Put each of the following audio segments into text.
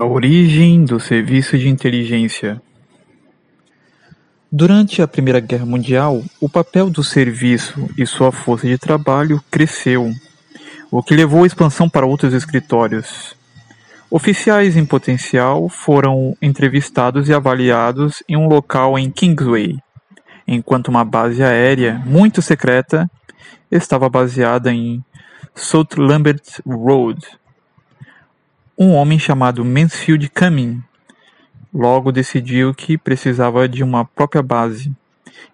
A origem do Serviço de Inteligência Durante a Primeira Guerra Mundial, o papel do serviço e sua força de trabalho cresceu, o que levou à expansão para outros escritórios. Oficiais em potencial foram entrevistados e avaliados em um local em Kingsway, enquanto uma base aérea muito secreta estava baseada em South Lambert Road. Um homem chamado Mansfield Cumming logo decidiu que precisava de uma própria base.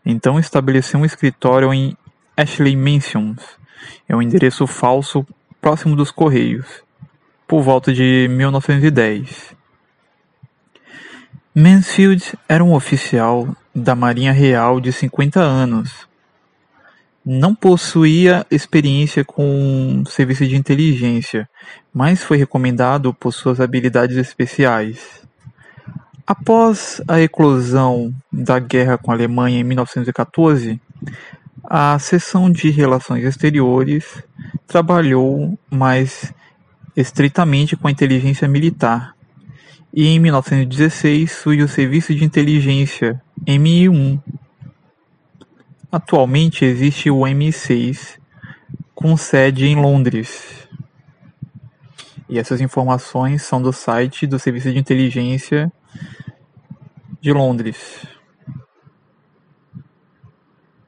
Então estabeleceu um escritório em Ashley Mansions, é um endereço falso próximo dos Correios, por volta de 1910. Mansfield era um oficial da Marinha Real de 50 anos. Não possuía experiência com serviço de inteligência, mas foi recomendado por suas habilidades especiais. Após a eclosão da guerra com a Alemanha em 1914, a seção de Relações Exteriores trabalhou mais estritamente com a inteligência militar, e em 1916 surge o Serviço de Inteligência MI1. Atualmente existe o MI6, com sede em Londres. E essas informações são do site do Serviço de Inteligência de Londres.